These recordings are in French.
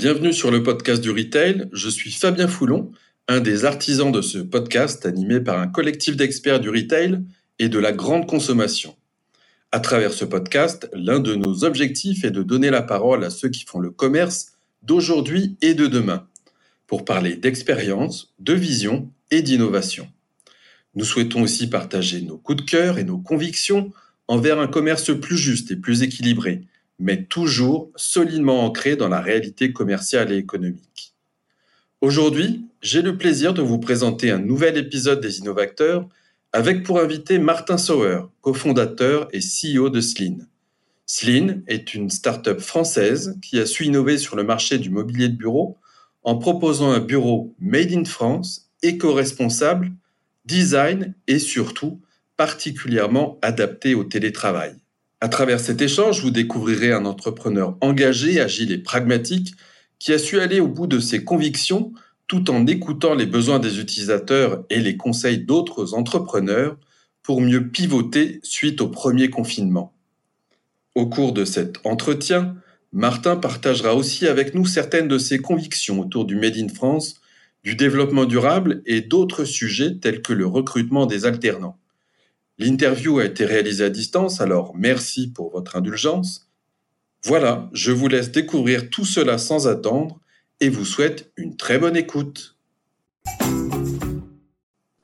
Bienvenue sur le podcast du retail. Je suis Fabien Foulon, un des artisans de ce podcast animé par un collectif d'experts du retail et de la grande consommation. À travers ce podcast, l'un de nos objectifs est de donner la parole à ceux qui font le commerce d'aujourd'hui et de demain, pour parler d'expérience, de vision et d'innovation. Nous souhaitons aussi partager nos coups de cœur et nos convictions envers un commerce plus juste et plus équilibré, mais toujours solidement ancré dans la réalité commerciale et économique. Aujourd'hui, j'ai le plaisir de vous présenter un nouvel épisode des Innovateurs avec pour invité Martin Sauer, cofondateur et CEO de Slin. Slin est une start-up française qui a su innover sur le marché du mobilier de bureau en proposant un bureau made in France, éco-responsable design et surtout particulièrement adapté au télétravail. À travers cet échange, vous découvrirez un entrepreneur engagé, agile et pragmatique qui a su aller au bout de ses convictions tout en écoutant les besoins des utilisateurs et les conseils d'autres entrepreneurs pour mieux pivoter suite au premier confinement. Au cours de cet entretien, Martin partagera aussi avec nous certaines de ses convictions autour du Made in France du développement durable et d'autres sujets tels que le recrutement des alternants. L'interview a été réalisée à distance, alors merci pour votre indulgence. Voilà, je vous laisse découvrir tout cela sans attendre et vous souhaite une très bonne écoute.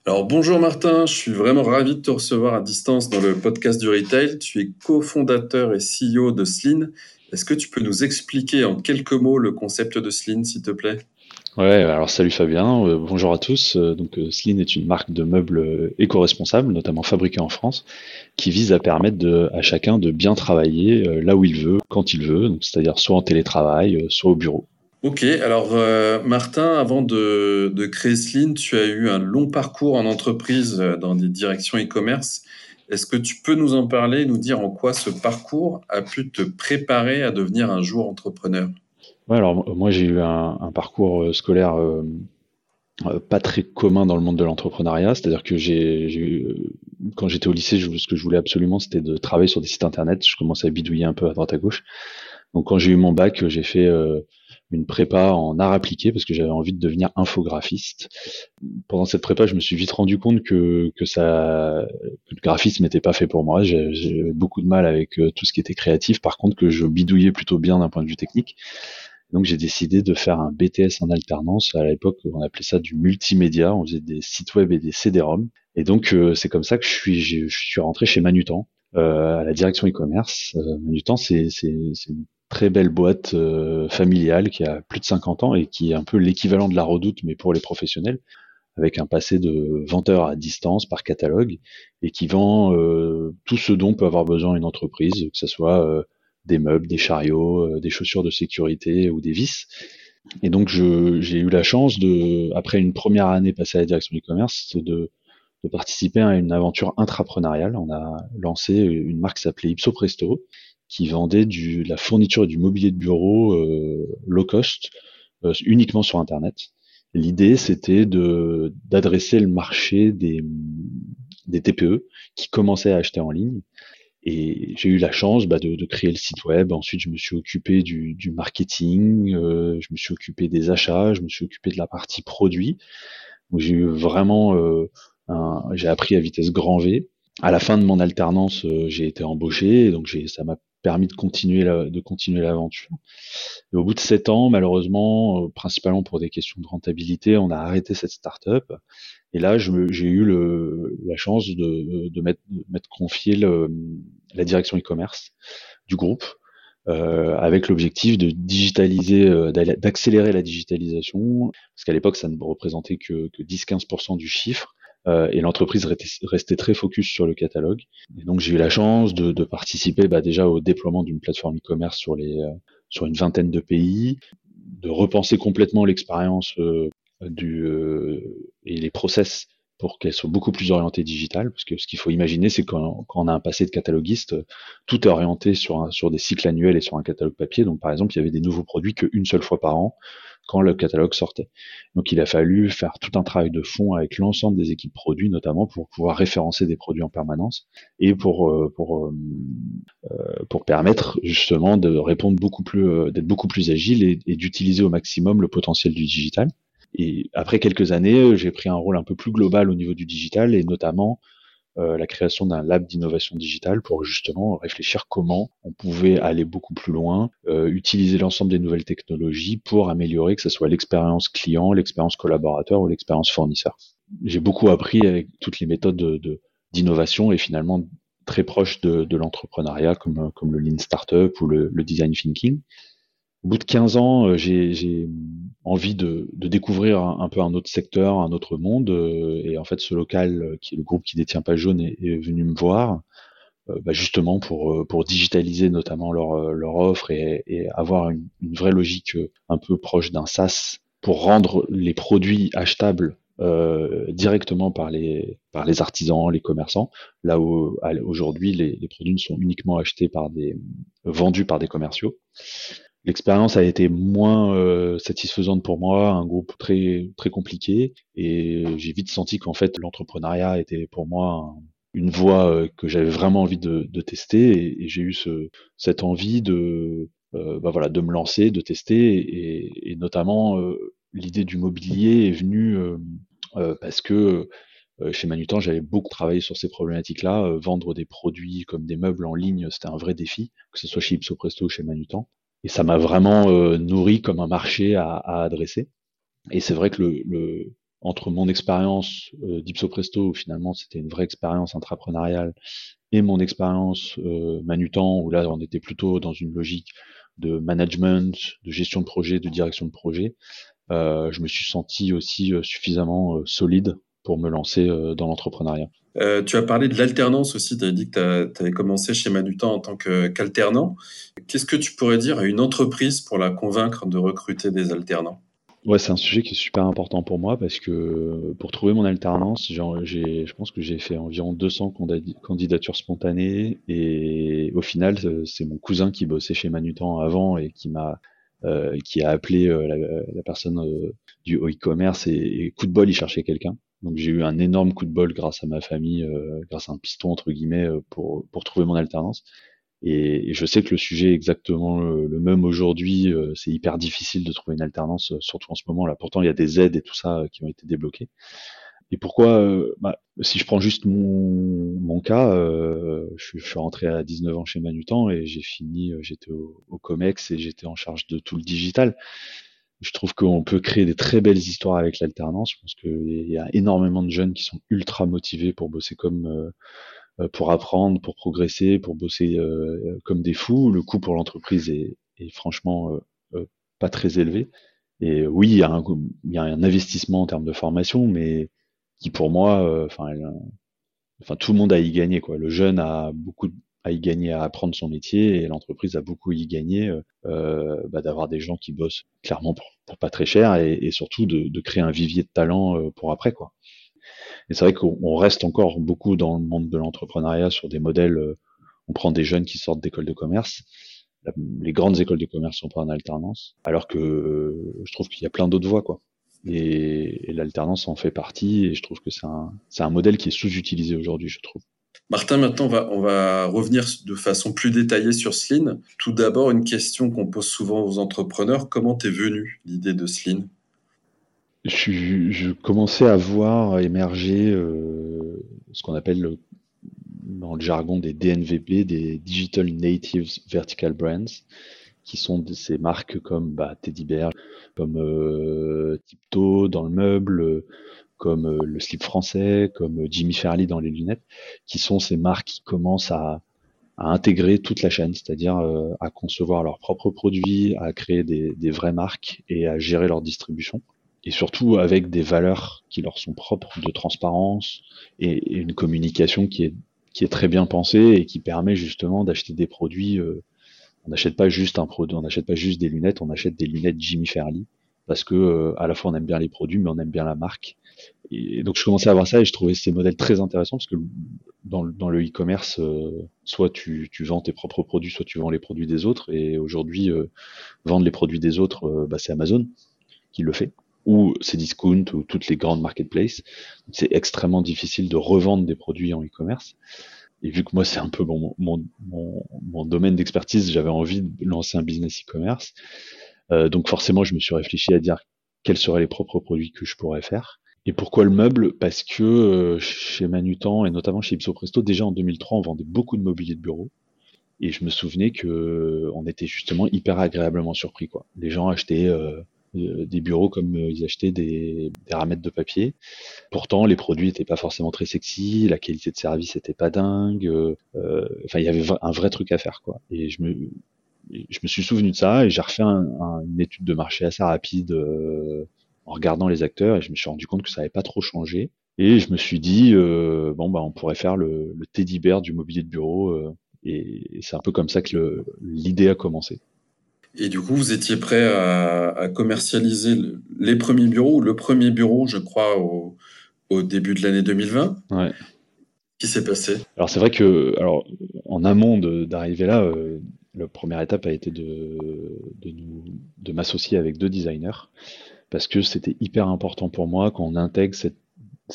Alors bonjour Martin, je suis vraiment ravi de te recevoir à distance dans le podcast du retail. Tu es cofondateur et CEO de Sline. Est-ce que tu peux nous expliquer en quelques mots le concept de Sline, s'il te plaît? Ouais, alors salut Fabien, euh, bonjour à tous. Euh, donc euh, est une marque de meubles éco-responsables, notamment fabriqués en France, qui vise à permettre à chacun de bien travailler là où il veut, quand il veut, c'est-à-dire soit en télétravail, soit au bureau. Ok, alors Martin, avant de, de créer Sline, tu as eu un long parcours en entreprise dans des directions e-commerce. Est-ce que tu peux nous en parler, nous dire en quoi ce parcours a pu te préparer à devenir un jour entrepreneur? Ouais, alors moi j'ai eu un, parcours euh, scolaire euh, euh, pas très commun dans le monde de l'entrepreneuriat, c'est-à-dire que j'ai quand j'étais au lycée, ce que je voulais absolument c'était de travailler sur des sites internet. Je commençais à bidouiller un peu à droite à gauche. Donc quand j'ai eu mon bac, j'ai fait une prépa en art appliqué parce que j'avais envie de devenir infographiste. Pendant cette prépa, je me suis vite rendu compte que, que ça, que le graphisme n'était pas fait pour moi. J'ai beaucoup de mal avec tout ce qui était créatif. Par contre, que je bidouillais plutôt bien d'un point de vue technique. Donc j'ai décidé de faire un BTS en alternance. À l'époque, on appelait ça du multimédia. On faisait des sites web et des CD-ROM. Et donc euh, c'est comme ça que je suis, je, suis rentré chez Manutan euh, à la direction e-commerce. Euh, Manutan, c'est une très belle boîte euh, familiale qui a plus de 50 ans et qui est un peu l'équivalent de la Redoute, mais pour les professionnels, avec un passé de vendeur à distance par catalogue et qui vend tout ce dont peut avoir besoin une entreprise, que ce soit des meubles, des chariots, euh, des chaussures de sécurité ou des vis. Et donc j'ai eu la chance de, après une première année passée à la direction du commerce, de, de participer à une aventure intrapreneuriale. On a lancé une marque qui s'appelait Ipso Presto, qui vendait du, la fourniture et du mobilier de bureau euh, low cost, euh, uniquement sur Internet. L'idée, c'était de d'adresser le marché des, des TPE qui commençaient à acheter en ligne et j'ai eu la chance bah, de, de, créer le site web. Ensuite, je me suis occupé du, du marketing, euh, je me suis occupé des achats, je me suis occupé de la partie produit. J'ai eu vraiment, euh, j'ai appris à vitesse grand V. À la fin de mon alternance, euh, j'ai été embauché, donc ça m'a permis de continuer la, de continuer l'aventure. Au bout de sept ans, malheureusement, euh, principalement pour des questions de rentabilité, on a arrêté cette start-up. Et là, j'ai eu le, la chance de, de mettre confié le, la direction e-commerce du groupe. Euh, avec l'objectif de digitaliser, euh, d'accélérer la digitalisation, parce qu'à l'époque ça ne représentait que, que 10-15% du chiffre, euh, et l'entreprise restait, très focus sur le catalogue. Et donc j'ai eu la chance de, de participer bah, déjà au déploiement d'une plateforme e-commerce sur les euh, sur une vingtaine de pays, de repenser complètement l'expérience euh, du et les process pour qu'elles soient beaucoup plus orientées digitales, parce que ce qu'il faut imaginer, c'est quand, quand, on a un passé de cataloguiste, tout est orienté sur, sur des cycles annuels et sur un catalogue papier. Donc, par exemple, il y avait des nouveaux produits qu'une seule fois par an, quand le catalogue sortait. Donc il a fallu faire tout un travail de fond avec l'ensemble des équipes produits, notamment pour pouvoir référencer des produits en permanence et pour euh, pour euh, pour permettre justement de répondre beaucoup plus, d'être beaucoup plus agile et d'utiliser au maximum le potentiel du digital. Et après quelques années, j'ai pris un rôle un peu plus global au niveau du digital et notamment euh, la création d'un lab d'innovation digitale pour justement réfléchir comment on pouvait aller beaucoup plus loin, euh, utiliser l'ensemble des nouvelles technologies pour améliorer que ce soit l'expérience client, l'expérience collaborateur ou l'expérience fournisseur. J'ai beaucoup appris avec toutes les méthodes de, d'innovation et finalement très proche de, de l'entrepreneuriat comme, comme le Lean Startup ou le, le Design Thinking au bout de 15 ans, euh, j'ai envie de, découvrir un, peu un autre secteur, un autre monde. Euh, et en fait, ce local, euh, qui est le groupe qui détient pas jaune, est, venu me voir, bah, justement pour, digitaliser notamment leur, offre et, avoir une, vraie logique un peu proche d'un SaaS pour rendre les produits achetables directement par les artisans, les commerçants, là où aujourd'hui les, les produits sont uniquement achetés par des vendus par des commerciaux. L'expérience a été moins euh, satisfaisante pour moi, un groupe très très compliqué, et j'ai vite senti qu'en fait l'entrepreneuriat était pour moi une voie euh, que j'avais vraiment envie de, tester, et, j'ai eu ce, cette envie de euh, bah voilà de me lancer, de tester, et, et notamment l'idée du mobilier est venue parce que chez Manutan, j'avais beaucoup travaillé sur ces problématiques-là. vendre des produits comme des meubles en ligne, c'était un vrai défi, que ce soit chez Ipso Presto ou chez Manutan et ça m'a vraiment euh, nourri comme un marché à, adresser. Et c'est vrai que le, entre mon expérience euh, d'Ipsopresto, où finalement c'était une vraie expérience intrapreneuriale, et mon expérience euh, Manutan, où là on était plutôt dans une logique de management, de gestion de projet, de direction de projet, euh, je me suis senti aussi euh, suffisamment solide pour me lancer dans l'entrepreneuriat. Euh, tu as parlé de l'alternance aussi, tu as dit que tu avais commencé chez Manutan en tant qu'alternant. Qu'est-ce que tu pourrais dire à une entreprise pour la convaincre de recruter des alternants? Ouais, c'est un sujet qui est super important pour moi parce que pour trouver mon alternance, je pense que j'ai fait environ 200 candidatures spontanées et au final, c'est mon cousin qui bossait chez Manutan avant et qui m'a euh, qui a appelé euh, la, personne du e-commerce et, coup de bol, il cherchait quelqu'un. Donc j'ai eu un énorme coup de bol grâce à ma famille, euh, grâce à un piston entre guillemets euh, pour, pour trouver mon alternance. Et, je sais que le sujet est exactement le, même aujourd'hui. Euh, c'est hyper difficile de trouver une alternance, surtout en ce moment là. Pourtant il y a des aides et tout ça qui ont été débloquées. Et pourquoi bah, Si je prends juste mon, mon cas, je, je, suis rentré à 19 ans chez Manutan et j'ai fini, j'étais au, au, COMEX et j'étais en charge de tout le digital. Je trouve qu'on peut créer des très belles histoires avec l'alternance. Je pense qu'il y a énormément de jeunes qui sont ultra motivés pour bosser comme euh, euh, pour apprendre, pour progresser, pour bosser euh, comme des fous. Le coût pour l'entreprise est, est, franchement pas très élevé. Et oui, il y, a un, il y, a un, investissement en termes de formation, mais qui pour moi, enfin, enfin tout le monde a y gagné quoi. Le jeune a beaucoup à y gagner à apprendre son métier et l'entreprise a beaucoup y gagné euh, euh, bah, d'avoir des gens qui bossent clairement pour, pas très cher et, surtout de, créer un vivier de talent euh, pour après quoi. Et c'est vrai qu'on reste encore beaucoup dans le monde de l'entrepreneuriat sur des modèles. on prend des jeunes qui sortent d'écoles de commerce. Les grandes écoles de commerce sont pas en alternance, alors que je trouve qu'il y a plein d'autres voies quoi. Et, l'alternance en fait partie et je trouve que c'est un modèle qui est sous-utilisé aujourd'hui, je trouve. Martin, maintenant, on va, revenir de façon plus détaillée sur Sline. Tout d'abord, une question qu'on pose souvent aux entrepreneurs. Comment t'es venu l'idée de Sline? Je, commençais à voir émerger euh, ce qu'on appelle dans le jargon des DNVB, des Digital Natives Vertical Brands, qui sont ces marques comme bah, Teddy Bear, comme euh, Tipto dans le meuble, comme euh, le slip français, comme euh, Jimmy Fairley dans les lunettes, qui sont ces marques qui commencent à, à intégrer toute la chaîne, c'est-à-dire euh, à concevoir leurs propres produits, à créer des, des, vraies marques et à gérer leur distribution. Et surtout avec des valeurs qui leur sont propres de transparence et, une communication qui est, qui est très bien pensée et qui permet justement d'acheter des produits. on n'achète pas juste un produit, on n'achète pas juste des lunettes, on achète des lunettes Jimmy Fairley parce que à la fois on aime bien les produits, mais on aime bien la marque et donc je commençais à voir ça et je trouvais ces modèles très intéressants parce que dans, dans le e-commerce, euh, soit tu, tu, vends tes propres produits, soit tu vends les produits des autres. Et aujourd'hui, euh, vendre les produits des autres, euh, bah, c'est Amazon. qui le fait, ou Cdiscount ou toutes les grandes marketplaces. C'est extrêmement difficile de revendre des produits en e-commerce. Et vu que moi, c'est un peu mon, mon, mon, domaine d'expertise, j'avais envie de lancer un business e-commerce. Euh, donc forcément, je me suis réfléchi à dire quels seraient les propres produits que je pourrais faire. Et pourquoi le meuble? Parce que euh, chez Manutan et notamment chez Ipso Presto, déjà en 2003, on vendait beaucoup de mobilier de bureau. Et je me souvenais que on était justement hyper agréablement surpris. Quoi. Les gens achetaient euh, euh, des bureaux comme euh, ils achetaient des, des ramettes de papier. Pourtant, les produits n'étaient pas forcément très sexy, la qualité de service n'était pas dingue. Euh, enfin, il y avait un vrai truc à faire, quoi. Et je me, je me suis souvenu de ça et j'ai refait une étude de marché assez rapide en regardant les acteurs et je me suis rendu compte que ça n'avait pas trop changé. Et je me suis dit, bon, bah, on pourrait faire le, le teddy bear du mobilier de bureau. et, et c'est un peu comme ça que l'idée a commencé. Et du coup, vous étiez prêt à, commercialiser les premiers bureaux, le premier bureau, je crois, au, début de l'année 2020. Ouais. Qui s'est passé? Alors c'est vrai que, alors en amont d'arriver là, euh, la première étape a été de, m'associer avec deux designers parce que c'était hyper important pour moi qu'on intègre cette,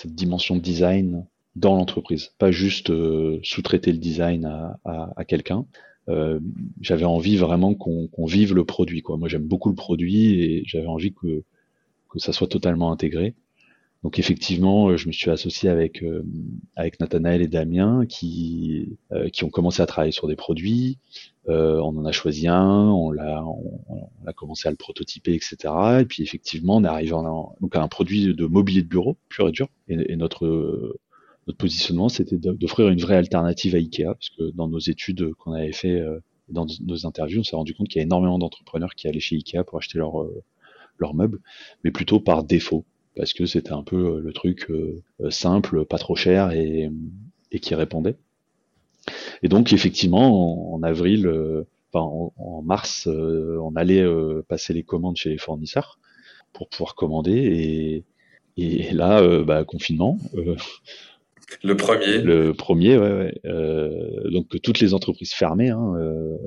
dimension de design dans l'entreprise, pas juste euh, sous-traiter le design à quelqu'un. Euh, j'avais envie vraiment qu'on vive le produit. Quoi. Moi, j'aime beaucoup le produit et j'avais envie que ça soit totalement intégré. Donc effectivement, euh, je me suis associé avec euh, avec Nathanaël et Damien qui qui ont commencé à travailler sur des produits. on en a choisi un, on l'a on, a commencé à le prototyper, etc. Et puis effectivement, on est arrivé en, donc à un produit de mobilier de bureau pur et dur. Et, et notre notre positionnement, c'était d'offrir une vraie alternative à Ikea, parce que dans nos études qu'on avait fait, euh, dans nos interviews, on s'est rendu compte qu'il y a énormément d'entrepreneurs qui allaient chez Ikea pour acheter leurs leur euh, meubles, mais plutôt par défaut, parce que c'était un peu euh, le truc simple, pas trop cher et, et, qui répondait. Et donc effectivement, en, avril, enfin en, mars, on allait passer les commandes chez les fournisseurs pour pouvoir commander et, et là, bah, confinement. Le premier. Le premier, ouais. ouais. Euh, donc toutes les entreprises fermées. Hein, euh,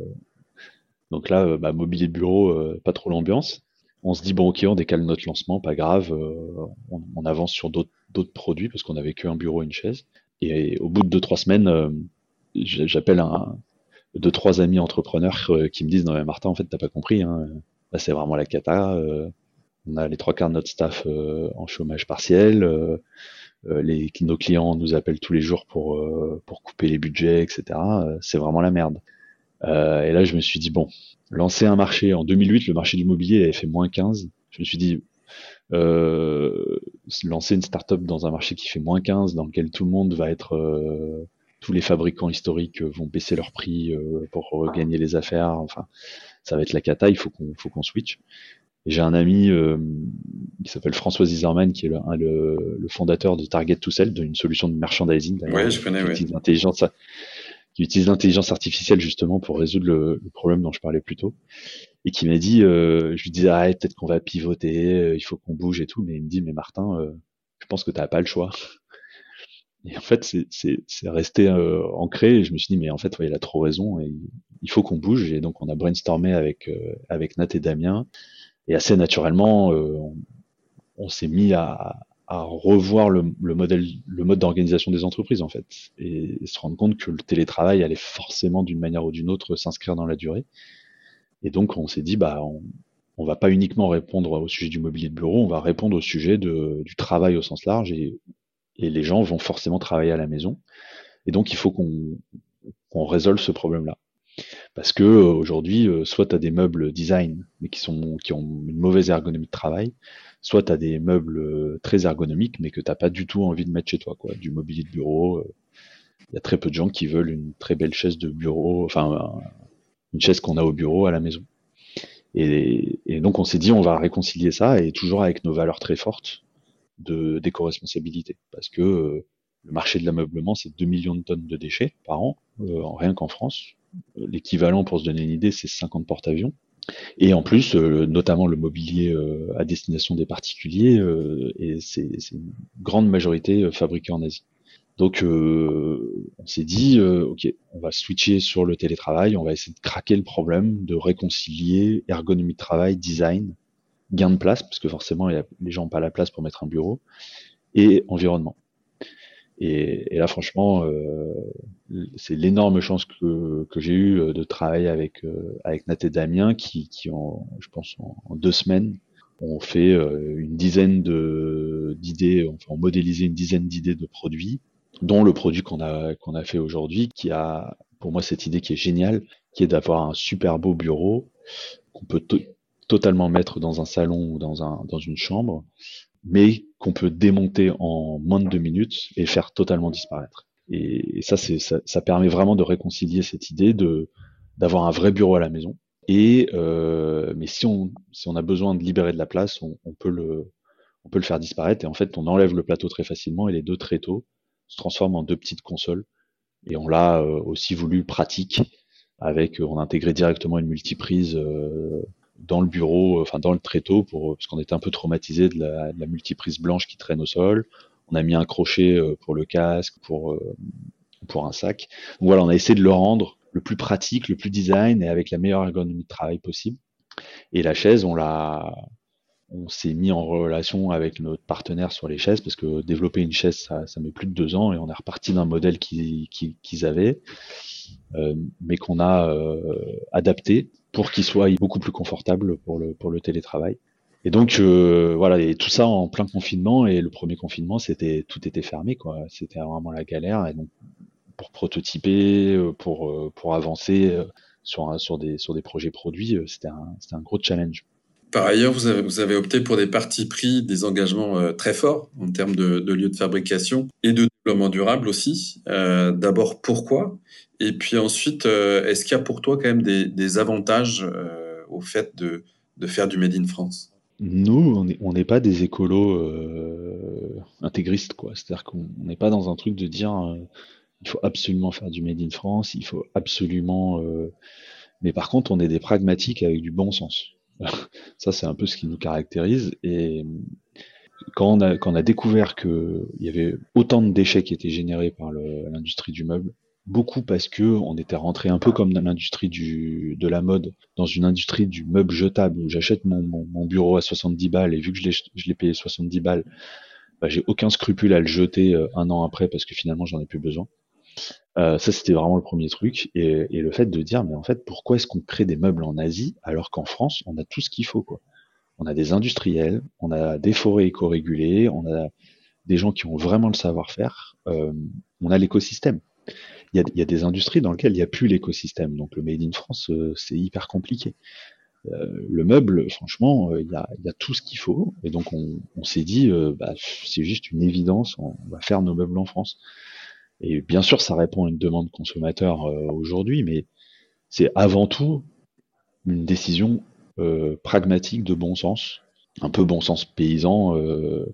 donc là, euh, bah, mobilier de bureau, euh, pas trop l'ambiance. On se dit bon ok, on décale notre lancement, pas grave. Euh, on, avance sur d'autres produits parce qu'on avait qu'un bureau et une chaise. Et, au bout de deux trois semaines, j'appelle un deux trois amis entrepreneurs qui me disent non mais Martin, en fait t'as pas compris. Hein, là c'est vraiment la cata. on a les trois quarts de notre staff en chômage partiel euh, nos clients nous appellent tous les jours pour, euh, pour couper les budgets, etc. Euh, c'est vraiment la merde. et là, je me suis dit, bon, lancer un marché, en 2008, le marché du mobilier avait fait moins 15. Je me suis dit, euh, lancer une startup dans un marché qui fait moins 15, dans lequel tout le monde va être, euh, tous les fabricants historiques vont baisser leur prix euh, pour gagner les affaires. Enfin, ça va être la cata. Il faut qu'on, faut qu'on switch. J'ai un ami qui s'appelle François Zizerman, qui est le, le, le, fondateur de Target to Sell, d'une solution de merchandising. Ouais, je connais, qui, utilise l'intelligence, qui utilise l'intelligence artificielle justement pour résoudre le, problème dont je parlais plus tôt. Et qui m'a dit, euh, je lui disais, ah, peut-être qu'on va pivoter, euh, il faut qu'on bouge et tout. Mais il me dit, mais Martin, euh, je pense que tu n'as pas le choix. Et en fait, c'est resté euh, ancré. Et je me suis dit, mais en fait, ouais, il a trop raison. Et il faut qu'on bouge. Et donc, on a brainstormé avec, avec Nat et Damien. Et assez naturellement, euh, on, s'est mis à, revoir le, modèle, le mode d'organisation des entreprises en fait, et, se rendre compte que le télétravail allait forcément d'une manière ou d'une autre s'inscrire dans la durée. Et donc on s'est dit bah on, on va pas uniquement répondre au sujet du mobilier de bureau, on va répondre au sujet de, du travail au sens large et, et, les gens vont forcément travailler à la maison. Et donc il faut qu'on qu'on résolve ce problème-là. Parce que euh, aujourd'hui, euh, soit tu as des meubles design, mais qui, sont, qui ont une mauvaise ergonomie de travail, soit tu as des meubles euh, très ergonomiques, mais que tu pas du tout envie de mettre chez toi, quoi. Du mobilier de bureau. Il y a très peu de gens qui veulent une très belle chaise de bureau, enfin, une chaise qu'on a au bureau à la maison. Et, et donc on s'est dit on va réconcilier ça et toujours avec nos valeurs très fortes de d'éco-responsabilité parce que le marché de l'ameublement c'est 2 millions de tonnes de déchets par an rien qu'en France L'équivalent, pour se donner une idée, c'est 50 porte-avions. Et en plus, euh, notamment le mobilier euh, à destination des particuliers, euh, et c'est une grande majorité fabriquée en Asie. Donc, on s'est dit, ok, on va switcher sur le télétravail, on va essayer de craquer le problème, de réconcilier ergonomie de travail, design, gain de place, parce que forcément, les gens n'ont pas la place pour mettre un bureau, et environnement. Et, là, franchement, euh, c'est l'énorme chance que, que j'ai eue de travailler avec, avec Nat et Damien, qui, qui ont, je pense, en, deux semaines, ont fait une dizaine d'idées, enfin, ont modélisé une dizaine d'idées de produits, dont le produit qu'on a, qu'on a fait aujourd'hui, qui a pour moi cette idée qui est géniale, qui est d'avoir un super beau bureau qu'on peut totalement mettre dans un salon ou dans, un, dans une chambre, mais qu'on peut démonter en moins de deux minutes et faire totalement disparaître. Et, ça, c'est, ça, ça, permet vraiment de réconcilier cette idée de d'avoir un vrai bureau à la maison. Et euh, mais si on si on a besoin de libérer de la place, on, on, peut le on peut le faire disparaître. Et en fait, on enlève le plateau très facilement et les deux tréteaux se transforment en deux petites consoles. Et on l'a euh, aussi voulu pratique avec on a intégré directement une multiprise euh, dans le bureau, enfin dans le tréteau, pour, parce qu'on était un peu traumatisé de la, multiprise blanche qui traîne au sol. On a mis un crochet euh, pour le casque, pour, euh, pour un sac. Donc voilà, on a essayé de le rendre le plus pratique, le plus design et avec la meilleure ergonomie de travail possible. Et la chaise, on l'a, on s'est mis en relation avec notre partenaire sur les chaises parce que développer une chaise, ça, ça met plus de deux ans et on est reparti d'un modèle qu'ils qui, avaient, euh, mais qu'on a euh, adapté pour qu'il soit beaucoup plus confortable pour le, télétravail. Et donc euh, voilà, et tout ça en plein confinement et le premier confinement, c'était tout était fermé quoi, c'était vraiment la galère et donc pour prototyper, euh, pour euh, pour avancer sur sur des sur des projets produits, c'était un c'était un gros challenge. Par ailleurs, vous avez, vous avez, opté pour des partis pris, des engagements euh, très forts en termes de, de lieux de fabrication et de développement durable aussi. Euh, D'abord, pourquoi Et puis ensuite, euh, est-ce qu'il y a pour toi quand même des, avantages euh, au fait de, de, faire du Made in France? Nous, on n'est pas des écolos intégristes, quoi. C'est-à-dire qu'on n'est pas dans un truc de dire il faut absolument faire du Made in France, il faut absolument... Mais par contre, on est des pragmatiques avec du bon sens. Ça, c'est un peu ce qui nous caractérise. Et quand on a, quand on a découvert qu'il y avait autant de déchets qui étaient générés par l'industrie du meuble, beaucoup parce que on était rentré un peu comme dans l'industrie du de la mode, dans une industrie du meuble jetable où j'achète mon, mon, bureau à 70 balles et vu que je l'ai payé 70 balles, bah, j'ai aucun scrupule à le jeter euh, un an après parce que finalement j'en ai plus besoin. Euh, ça, c'était vraiment le premier truc. Et, et, le fait de dire, mais en fait, pourquoi est-ce qu'on crée des meubles en Asie alors qu'en France, on a tout ce qu'il faut, quoi? On a des industriels, on a des forêts éco-régulées, on a des gens qui ont vraiment le savoir-faire, euh, on a l'écosystème. Il y, a, des industries dans lesquelles il n'y a plus l'écosystème. Donc le Made in France, euh, c'est hyper compliqué. Euh, le meuble, franchement, il y, a, tout ce qu'il faut. Et donc on, s'est dit, bah, c'est juste une évidence, on va faire nos meubles en France. Et bien sûr, ça répond à une demande consommateur aujourd'hui, mais c'est avant tout une décision pragmatique de bon sens, un peu bon sens paysan. Euh,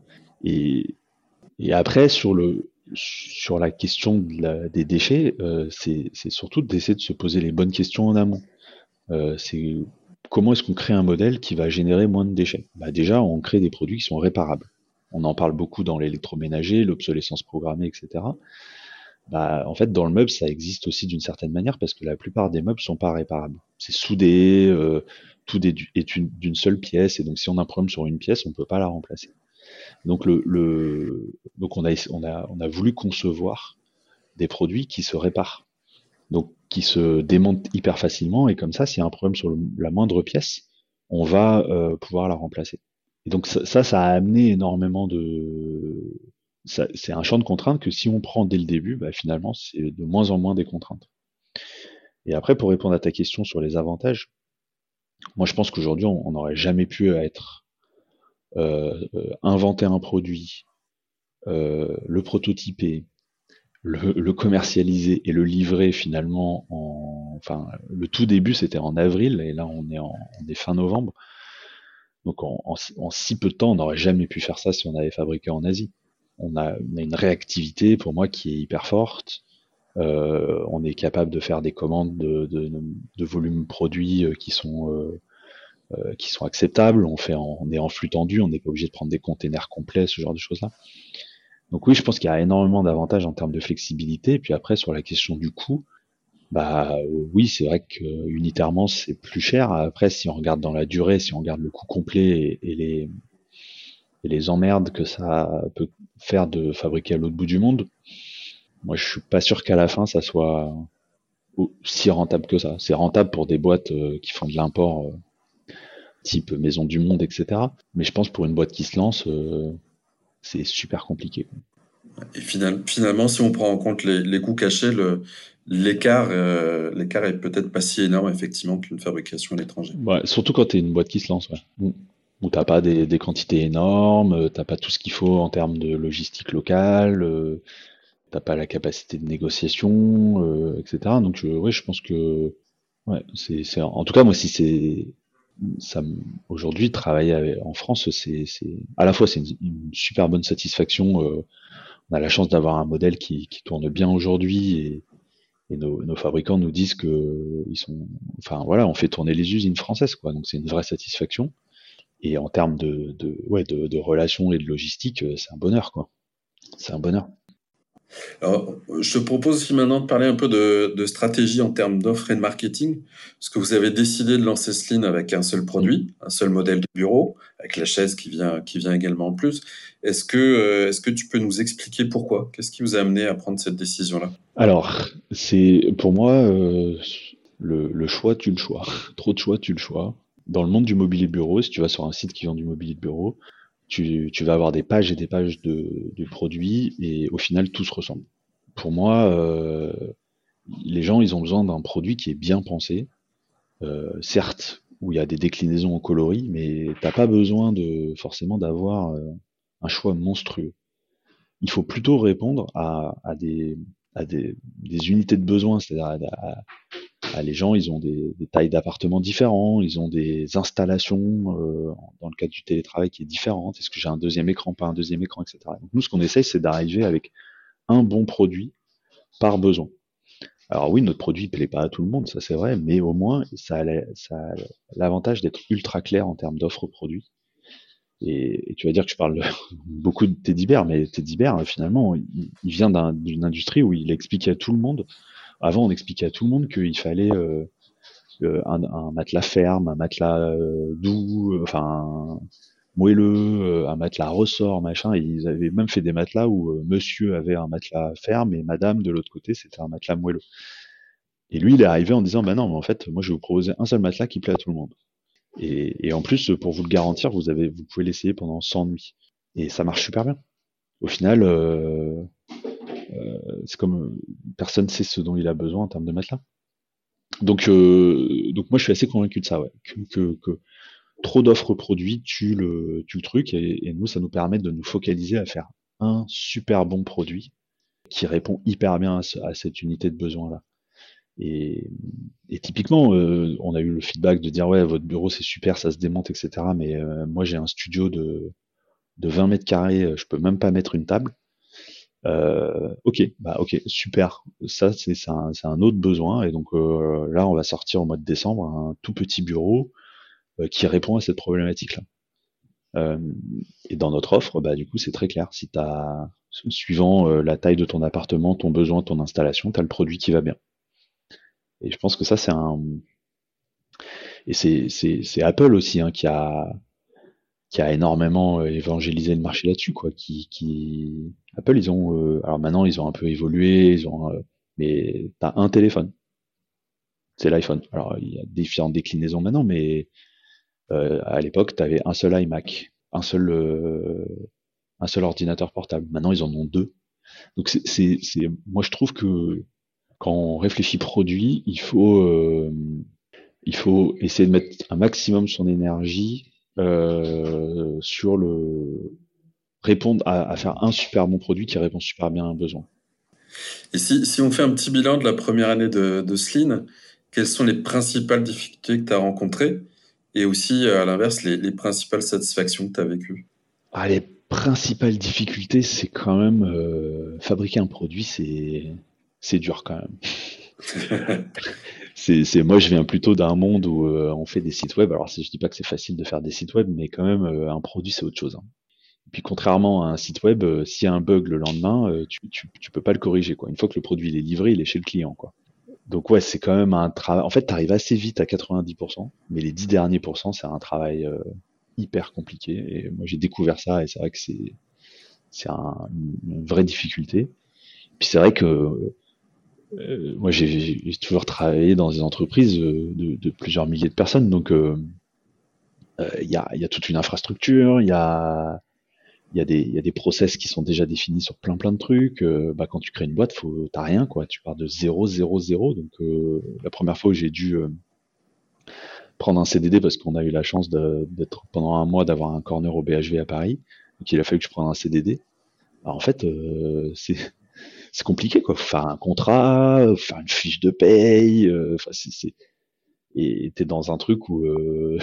et, après, sur, le, sur la question des déchets, euh, c'est surtout d'essayer de se poser les bonnes questions en amont. Euh, c'est comment est-ce qu'on crée un modèle qui va générer moins de déchets? Bah Déjà, on crée des produits qui sont réparables. On en parle beaucoup dans l'électroménager, l'obsolescence programmée, etc. Bah, en fait, dans le meuble, ça existe aussi d'une certaine manière parce que la plupart des meubles sont pas réparables. C'est soudé, euh, tout est d'une seule pièce, et donc si on a un problème sur une pièce, on peut pas la remplacer. Donc, le, le donc on a, on a, on a voulu concevoir des produits qui se réparent, donc qui se démontent hyper facilement, et comme ça, s'il y a un problème sur la moindre pièce, on va euh, pouvoir la remplacer. Et donc ça, ça a amené énormément de, c'est un champ de contraintes que si on prend dès le début, bah, finalement, c'est de moins en moins des contraintes. Et après, pour répondre à ta question sur les avantages, moi je pense qu'aujourd'hui, on n'aurait jamais pu être euh, euh, inventer un produit, euh, le prototyper, le, commercialiser et le livrer finalement en, enfin, le tout début c'était en avril et là on est en fin novembre. Donc en si peu de temps, on n'aurait jamais pu faire ça si on avait fabriqué en Asie on a, une réactivité pour moi qui est hyper forte. Euh, on est capable de faire des commandes de, de, volumes produits euh, qui sont euh, qui sont acceptables. On fait, on est en flux tendu, on n'est pas obligé de prendre des containers complets, ce genre de choses là. Donc oui, je pense qu'il y a énormément d'avantages en termes de flexibilité. Et puis après, sur la question du coût, Bah oui, c'est vrai que unitairement c'est plus cher. Après, si on regarde dans la durée, si on regarde le coût complet et, les et les emmerdes que ça peut faire de fabriquer à l'autre bout du monde, moi je suis pas sûr qu'à la fin ça soit si rentable que ça. C'est rentable pour des boîtes euh, qui font de l'import euh, type Maison du Monde, etc. Mais je pense pour une boîte qui se lance, euh, c'est super compliqué. Et finalement, si on prend en compte les, coûts cachés, l'écart l'écart est peut-être pas si énorme effectivement qu'une fabrication à l'étranger. surtout quand tu es une boîte qui se lance. Ouais. Où t'as pas des, des, quantités énormes, t'as pas tout ce qu'il faut en termes de logistique locale, t'as pas la capacité de négociation, euh, etc. Donc je, je pense que ouais, c'est, en tout cas moi si c'est ça aujourd'hui travailler en France c'est, à la fois c'est une, super bonne satisfaction. Euh, on a la chance d'avoir un modèle qui, tourne bien aujourd'hui et, nos, fabricants nous disent que ils sont enfin voilà on fait tourner les usines françaises quoi donc c'est une vraie satisfaction et en termes de, de relations et de logistique euh, c'est un bonheur quoi c'est un bonheur alors, je te propose aussi maintenant de parler un peu de, stratégie en termes d'offres et de marketing, parce que vous avez décidé de lancer Sline avec un seul produit, un seul modèle de bureau, avec la chaise qui vient, également en plus. Est-ce que, euh, est-ce que tu peux nous expliquer pourquoi? Qu'est-ce qui vous a amené à prendre cette décision-là? Alors, c'est pour moi euh, le, choix, tu le choix. Trop de choix, tu le choix. Dans le monde du mobilier bureau, si tu vas sur un site qui vend du mobilier de bureau, tu, vas avoir des pages et des pages de, produits et au final tout se ressemble. Pour moi, euh, les gens ils ont besoin d'un produit qui est bien pensé, euh, certes où il y a des déclinaisons en coloris, mais t'as pas besoin de forcément d'avoir euh, un choix monstrueux. Il faut plutôt répondre à, des, à des, unités de besoin, c'est-à-dire à, ah, les gens, ils ont des, tailles d'appartements différents, ils ont des installations euh, dans le cadre du télétravail qui est différente. Est-ce que j'ai un deuxième écran, pas un deuxième écran, etc. Donc nous, ce qu'on essaye, c'est d'arriver avec un bon produit par besoin. Alors oui, notre produit ne plaît pas à tout le monde, ça c'est vrai, mais au moins, ça a l'avantage d'être ultra clair en termes d'offres produits. Et, tu vas dire que je parle beaucoup de Teddy Bear, mais Teddy Bear, finalement, il, vient d'une industrie où il explique à tout le monde avant, on expliquait à tout le monde qu'il fallait euh, euh, un, matelas ferme, un matelas euh, doux, enfin moelleux, un matelas ressort, machin. ils avaient même fait des matelas où monsieur avait un matelas ferme et madame de l'autre côté c'était un matelas moelleux. Et lui, il est arrivé en disant, bah non, mais en fait, moi je vais vous proposer un seul matelas qui plaît à tout le monde. Et, en plus, pour vous le garantir, vous avez, vous pouvez l'essayer pendant 100 nuits. Et ça marche super bien. Au final, euh, euh, c'est comme euh, personne sait ce dont il a besoin en termes de matelas. Donc, euh, donc moi je suis assez convaincu de ça, ouais, que, trop d'offres produits tue le, tue le truc et, nous ça nous permet de nous focaliser à faire un super bon produit qui répond hyper bien à, cette unité de besoin là. Et, typiquement, on a eu le feedback de dire ouais votre bureau c'est super, ça se démonte, etc. Mais moi j'ai un studio de, de 20 mètres carrés, je peux même pas mettre une table. Euh, ok, bah ok, super. Ça, c'est un, un, autre besoin. Et donc euh, là, on va sortir au mois de décembre un tout petit bureau euh, qui répond à cette problématique-là. Euh, et dans notre offre, bah du coup, c'est très clair. Si tu suivant la taille de ton appartement, ton besoin, ton installation, tu as le produit qui va bien. Et je pense que ça, c'est un. Et c'est Apple aussi hein, qui a qui a énormément évangélisé le marché là-dessus, quoi. Qui, qui, Apple, ils ont, euh, alors maintenant, ils ont un peu évolué, ils ont, euh, mais t'as un téléphone, c'est l'iPhone. Alors il y a différentes déclinaisons maintenant, mais euh, à l'époque, tu avais un seul iMac, un seul, un seul ordinateur portable. Maintenant, ils en ont deux. Donc c'est, moi je trouve que quand on réfléchit produit, il faut, il faut essayer de mettre un maximum son énergie sur le répondre à, faire un super bon produit qui répond super bien à un besoin. Et si, si on fait un petit bilan de la première année de, de Sline, quelles sont les principales difficultés que tu as rencontrées et aussi, à l'inverse, les, les, principales satisfactions que tu as vécues? Ah, Les principales difficultés, c'est quand même euh, fabriquer un produit, c'est, c'est dur quand même. c'est, moi, je viens plutôt d'un monde où euh, on fait des sites web. Alors, je dis pas que c'est facile de faire des sites web, mais quand même, euh, un produit, c'est autre chose. Hein puis contrairement à un site web, euh, s'il y a un bug le lendemain, euh, tu, tu, peux pas le corriger. Quoi. Une fois que le produit est livré, il est chez le client. Quoi. donc ouais, c'est quand même un travail. En fait, tu arrives assez vite à 90%, mais les 10 derniers pourcents, c'est un travail euh, hyper compliqué. Et moi, j'ai découvert ça et c'est vrai que c'est c'est une vraie difficulté. Puis c'est vrai que euh, moi, j'ai toujours travaillé dans des entreprises de, de plusieurs milliers de personnes, donc il y, a, y a toute une infrastructure, il y a y a y a des process qui sont déjà définis sur plein plein de trucs. Euh, bah, quand tu crées une boîte, t'as rien quoi. Tu pars de 0 0 0. Donc euh, la première fois où j'ai dû euh, prendre un CDD parce qu'on a eu la chance d'être pendant un mois d'avoir un corner au BHV à Paris, donc il a fallu que je prenne un CDD. Bah, en fait, c'est c'est compliqué quoi. Faire un contrat, faire une fiche de paye. Enfin c'est et t'es dans un truc où euh,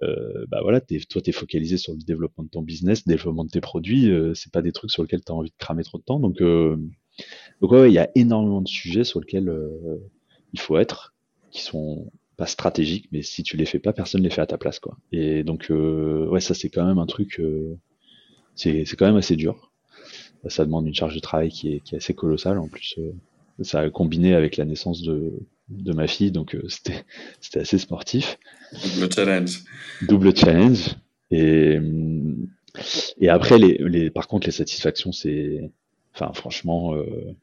bah voilà, es, toi, tu es focalisé sur le développement de ton business, le développement de tes produits. Euh, c'est pas des trucs sur lesquels tu as envie de cramer trop de temps. Donc, euh, donc ouais, il y a énormément de sujets sur lesquels euh, il faut être, qui sont pas stratégiques, mais si tu les fais pas, personne les fait à ta place, quoi. Et donc, ouais, ça c'est quand même un truc, c'est quand même assez dur. Ça demande une charge de travail qui est, qui est assez colossale. En plus, ça a combiné avec la naissance de, de ma fille, donc euh, c'était c'était assez sportif. Double challenge. Double challenge. Et et après les, les par contre les satisfactions c'est enfin franchement euh,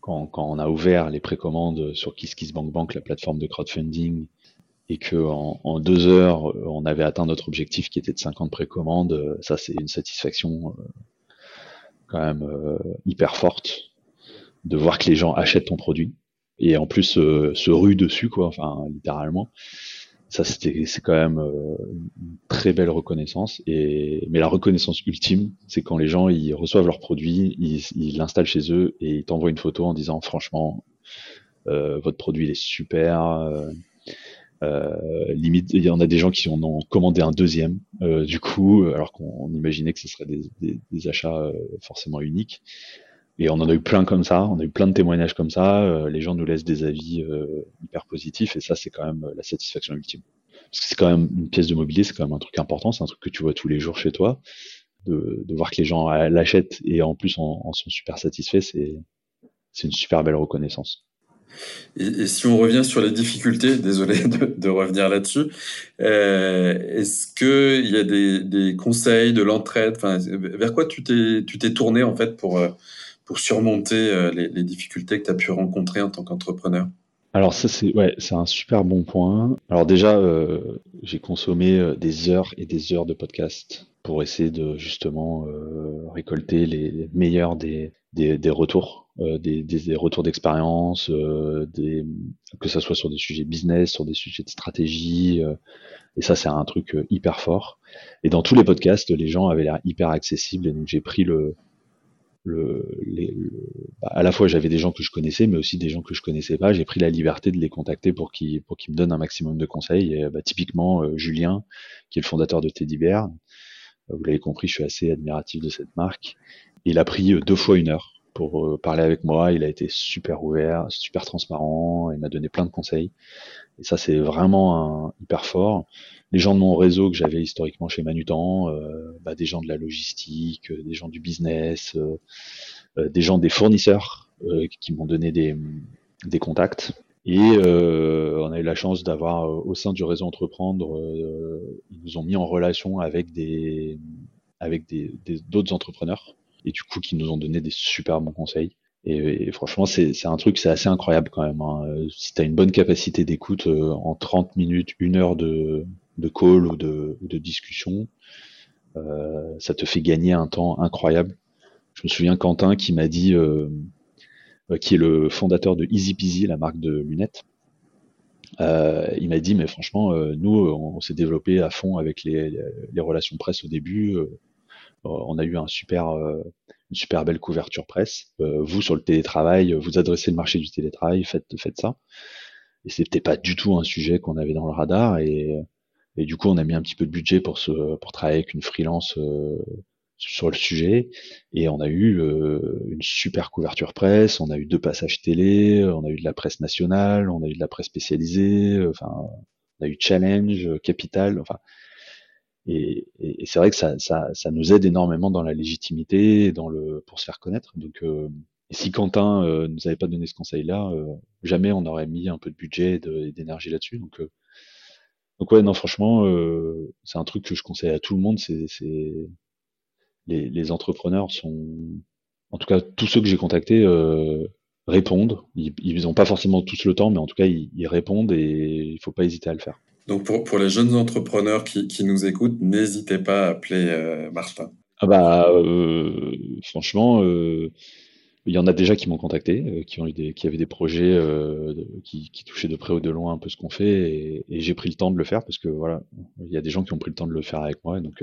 quand, quand on a ouvert les précommandes sur KissKissBankBank la plateforme de crowdfunding et que en, en, deux heures on avait atteint notre objectif qui était de 50 précommandes ça c'est une satisfaction euh, quand même hyper forte de voir que les gens achètent ton produit. Et en plus euh, se rue dessus quoi enfin littéralement. Ça c'était c'est quand même euh, une très belle reconnaissance. Et mais la reconnaissance ultime c'est quand les gens ils reçoivent leur produit ils l'installent chez eux et ils t'envoient une photo en disant franchement euh, votre produit il est super euh, euh, limite il y en a des gens qui en ont commandé un deuxième du coup alors qu'on imaginait que ce serait des, des, des achats forcément uniques et on en a eu plein comme ça, on a eu plein de témoignages comme ça. Euh, les gens nous laissent des avis euh, hyper positifs et ça, c'est quand même euh, la satisfaction ultime. Parce que c'est quand même une pièce de mobilier, c'est quand même un truc important, c'est un truc que tu vois tous les jours chez toi. De, de voir que les gens l'achètent et en plus en, en sont super satisfaits, c'est c'est une super belle reconnaissance. Et, si on revient sur les difficultés, désolé de, revenir là-dessus, euh, est-ce qu'il y a des, conseils, de l'entraide, vers quoi tu t'es tourné en fait pour pour surmonter euh, les, difficultés que tu as pu rencontrer en tant qu'entrepreneur? Alors ça c'est ouais c'est un super bon point. Alors déjà euh, j'ai consommé euh, des heures et des heures de podcast pour essayer de justement euh, récolter les meilleurs des, des, des retours, euh, des, des, retours d'expérience, euh, que ça soit sur des sujets business, sur des sujets de stratégie. et ça c'est un truc hyper fort. Et dans tous les podcasts les gens avaient l'air hyper accessibles et donc j'ai pris le le, les, bah, à la fois j'avais des gens que je connaissais, mais aussi des gens que je connaissais pas. J'ai pris la liberté de les contacter pour qu'ils pour qu'ils me donnent un maximum de conseils. Et, bah, typiquement euh, Julien, qui est le fondateur de Teddy Bear. Euh, vous l'avez compris, je suis assez admiratif de cette marque. Il a pris euh, deux fois une heure pour parler avec moi. Il a été super ouvert, super transparent. Il m'a donné plein de conseils. Et ça, c'est vraiment un, hyper fort les gens de mon réseau que j'avais historiquement chez Manutan, euh, bah, des gens de la logistique, euh, des gens du business, euh, des gens des fournisseurs qui m'ont donné des, des contacts. Et on a eu la chance d'avoir au sein du réseau Entreprendre, ils nous ont mis en relation avec des avec des d'autres entrepreneurs et du coup qui nous ont donné des super bons conseils. Et, franchement, c'est un truc, c'est assez incroyable quand même. Hein. Si tu as une bonne capacité d'écoute en 30 minutes, une heure de, de call ou de, de discussion, euh, ça te fait gagner un temps incroyable. Je me souviens Quentin qui m'a dit, euh, euh, qui est le fondateur de Easy Peasy, la marque de lunettes. Euh, il m'a dit, mais franchement, euh, nous, on, s'est développé à fond avec les, les, relations presse au début. Euh, on a eu un super, une super belle couverture presse. vous, sur le télétravail, vous adressez le marché du télétravail, faites, faites ça. Et c'était pas du tout un sujet qu'on avait dans le radar. Et du coup, on a mis un petit peu de budget pour se, pour travailler avec une freelance euh, sur le sujet. Et on a eu euh, une super couverture presse, on a eu deux passages télé, on a eu de la presse nationale, on a eu de la presse spécialisée, euh, enfin, on a eu Challenge, Capital, enfin. Et, et, c'est vrai que ça, ça, ça, nous aide énormément dans la légitimité, dans le pour se faire connaître. Donc, et si Quentin ne nous avait pas donné ce conseil-là, jamais on aurait mis un peu de budget et d'énergie là-dessus. Donc, donc ouais, non, franchement, c'est un truc que je conseille à tout le monde. C'est les, les entrepreneurs sont, en tout cas, tous ceux que j'ai contactés répondent. Ils n'ont pas forcément tous le temps, mais en tout cas, ils, répondent et il faut pas hésiter à le faire. Donc pour, pour les jeunes entrepreneurs qui, qui nous écoutent, n'hésitez pas à appeler euh, Martin. Ah bah euh, franchement, euh, il y en a déjà qui m'ont contacté, euh, qui ont eu des, qui avaient des projets euh, qui, qui, touchaient de près ou de loin un peu ce qu'on fait, et, et j'ai pris le temps de le faire parce que voilà, il y a des gens qui ont pris le temps de le faire avec moi, donc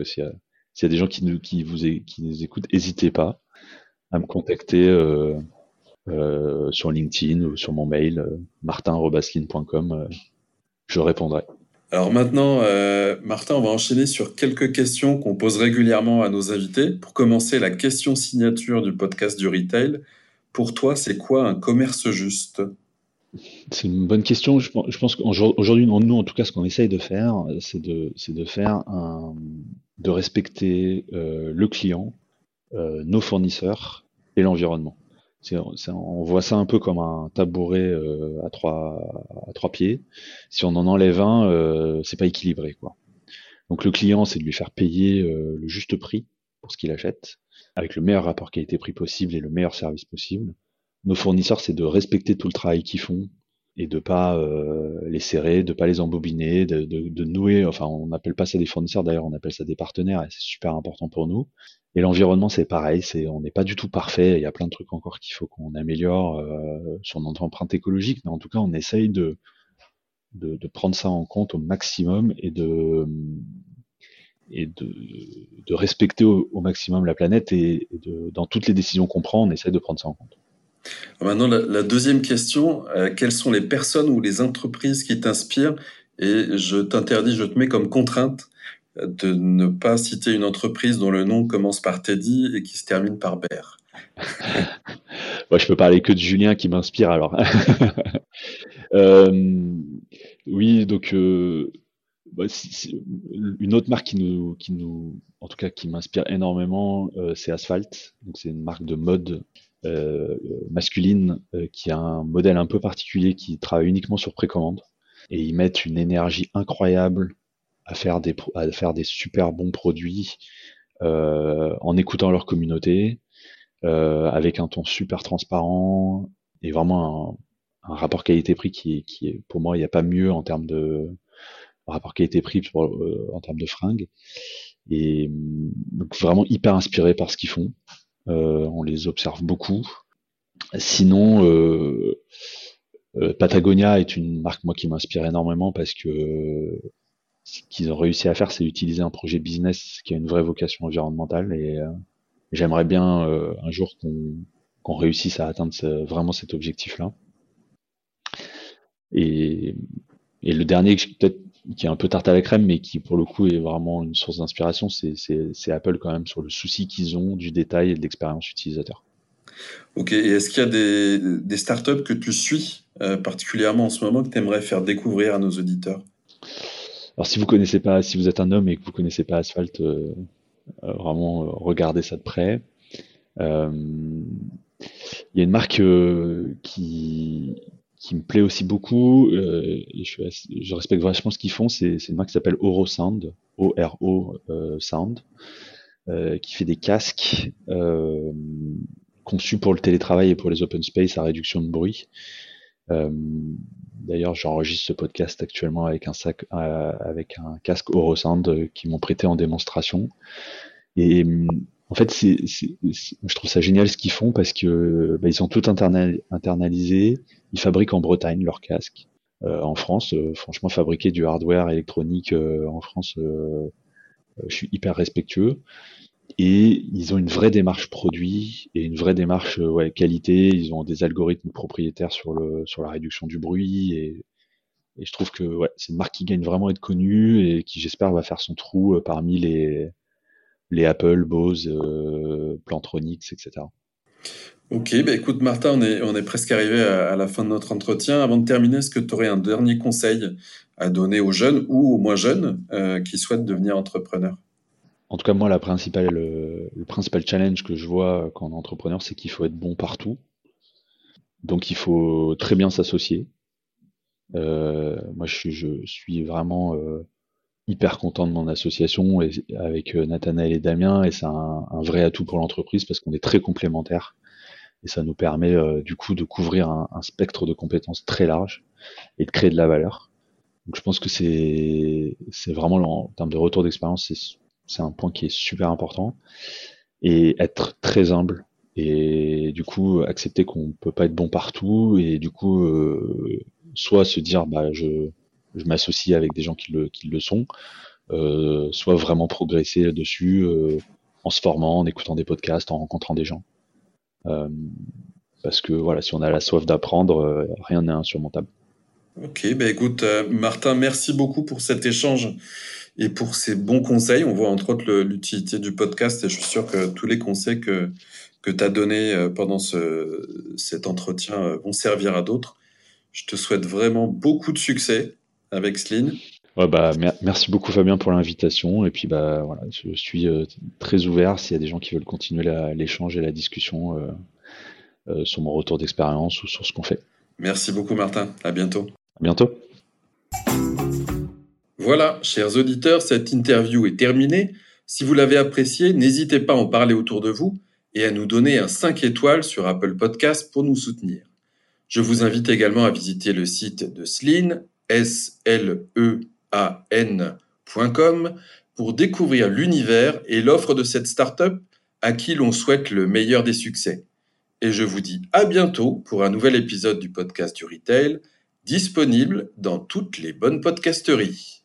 s'il y, a des gens qui nous, qui vous, qui nous écoutent, n'hésitez pas à me contacter. Euh, euh, sur LinkedIn ou sur mon mail euh, martin.robaskin.com. Euh, je répondrai. Alors maintenant, Martin, on va enchaîner sur quelques questions qu'on pose régulièrement à nos invités. Pour commencer, la question signature du podcast du retail. Pour toi, c'est quoi un commerce juste? C'est une bonne question. Je, pense qu'aujourd'hui, nous, en tout cas, ce qu'on essaye de faire, c'est de, de faire un, de respecter le client, nos fournisseurs et l'environnement on voit ça un peu comme un tabouret euh, à, trois, à trois pieds. Si on en enlève un, euh, c'est pas équilibré. Quoi. Donc le client, c'est de lui faire payer euh, le juste prix pour ce qu'il achète, avec le meilleur rapport qualité-prix possible et le meilleur service possible. Nos fournisseurs, c'est de respecter tout le travail qu'ils font et de pas les serrer, de pas les embobiner, de, nouer. Enfin, on n'appelle pas ça des fournisseurs d'ailleurs, on appelle ça des partenaires et c'est super important pour nous. Et l'environnement, c'est pareil, on n'est pas du tout parfait. Il y a plein de trucs encore qu'il faut qu'on améliore euh, notre empreinte écologique, mais en tout cas, on essaye de, prendre ça en compte au maximum et de respecter au, maximum la planète et, dans toutes les décisions qu'on prend, on essaye de prendre ça en compte. Maintenant, la, deuxième question, euh, quelles sont les personnes ou les entreprises qui t'inspirent? Et je t'interdis, je te mets comme contrainte de ne pas citer une entreprise dont le nom commence par Teddy et qui se termine par Bear. Moi, je peux parler que de Julien qui m'inspire alors. Euh, oui, donc euh, bah, une autre marque qui nous, qui nous, en tout cas, qui m'inspire énormément, euh, c'est Asphalt. Donc c'est une marque de mode masculine qui a un modèle un peu particulier qui travaille uniquement sur précommande et ils mettent une énergie incroyable à faire des, à faire des super bons produits euh, en écoutant leur communauté, euh, avec un ton super transparent et vraiment un, un rapport qualité-prix qui, qui est, pour moi, il n'y a pas mieux en termes de rapport qualité-prix euh, en termes de fringues. Et donc vraiment hyper inspiré par ce qu'ils font. Euh, on les observe beaucoup. Sinon, euh, euh, Patagonia est une marque moi qui m'inspire énormément parce que ce qu'ils ont réussi à faire, c'est utiliser un projet business qui a une vraie vocation environnementale et j'aimerais bien un jour qu'on réussisse à atteindre vraiment cet objectif-là. Et, le dernier, peut-être qui est un peu tarte à la crème, mais qui pour le coup est vraiment une source d'inspiration, c'est Apple quand même sur le souci qu'ils ont du détail et de l'expérience utilisateur. Ok, et est-ce qu'il y a des, des startups que tu suis euh, particulièrement en ce moment que tu aimerais faire découvrir à nos auditeurs? Alors si vous connaissez pas, si vous êtes un homme et que vous connaissez pas Asphalt, euh, euh, vraiment regardez ça de près. Il y a une marque qui qui me plaît aussi beaucoup et je, respecte vachement ce qu'ils font. C'est une marque qui s'appelle Oro Sound, O-R-O Sound, qui fait des casques conçus pour le télétravail et pour les open space à réduction de bruit. D'ailleurs, j'enregistre ce podcast actuellement avec un sac, euh, avec un casque Orosound euh, qui m'ont prêté en démonstration. Et en fait, c'est, je trouve ça génial ce qu'ils font parce que bah, ils sont tout internalisés. Ils fabriquent en Bretagne leurs casques. Euh, en France, franchement, fabriquer du hardware électronique en France, je suis hyper respectueux et ils ont une vraie démarche produit et une vraie démarche euh, ouais, qualité. Ils ont des algorithmes propriétaires sur le sur la réduction du bruit et, et je trouve que ouais, c'est une marque qui gagne vraiment à être connue et qui j'espère va faire son trou euh, parmi les les Apple, Bose, euh, Plantronics, etc. Ok, bah écoute Martin, on est, on est presque arrivé à, à la fin de notre entretien. Avant de terminer, est-ce que tu aurais un dernier conseil à donner aux jeunes ou aux moins jeunes euh, qui souhaitent devenir entrepreneurs? En tout cas, moi, la principale, le, principal challenge que je vois quand on est entrepreneur, c'est qu'il faut être bon partout. donc il faut très bien s'associer. moi, je, je, suis vraiment hyper content de mon association et, avec Nathanaël et Damien, et c'est un, vrai atout pour l'entreprise parce qu'on est très complémentaires et ça nous permet du coup de couvrir un, un, spectre de compétences très large et de créer de la valeur. Donc je pense que c'est c'est vraiment en termes de retour d'expérience, c'est un point qui est super important et être très humble et du coup accepter qu'on peut pas être bon partout et du coup euh, soit se dire bah je je m'associe avec des gens qui le qui le sont, euh, soit vraiment progresser dessus euh, en se formant, en écoutant des podcasts, en rencontrant des gens. Euh, parce que voilà, si on a la soif d'apprendre, rien n'est insurmontable. Ok, ben écoute, Martin, merci beaucoup pour cet échange et pour ces bons conseils. On voit entre autres l'utilité du podcast et je suis sûr que tous les conseils que, que tu as donnés pendant ce, cet entretien vont servir à d'autres. Je te souhaite vraiment beaucoup de succès avec Sline. Ouais, bah, merci beaucoup Fabien pour l'invitation et puis bah voilà, je suis très ouvert s'il y a des gens qui veulent continuer l'échange et la discussion sur mon retour d'expérience ou sur ce qu'on fait. Merci beaucoup Martin, à bientôt bientôt. Voilà, chers auditeurs, cette interview est terminée. Si vous l'avez appréciée, n'hésitez pas à en parler autour de vous et à nous donner un 5 étoiles sur Apple Podcast pour nous soutenir. Je vous invite également à visiter le site de Sleen, s l e a n.com pour découvrir l'univers et l'offre de cette startup à qui l'on souhaite le meilleur des succès. Et je vous dis à bientôt pour un nouvel épisode du podcast du retail disponible dans toutes les bonnes podcasteries.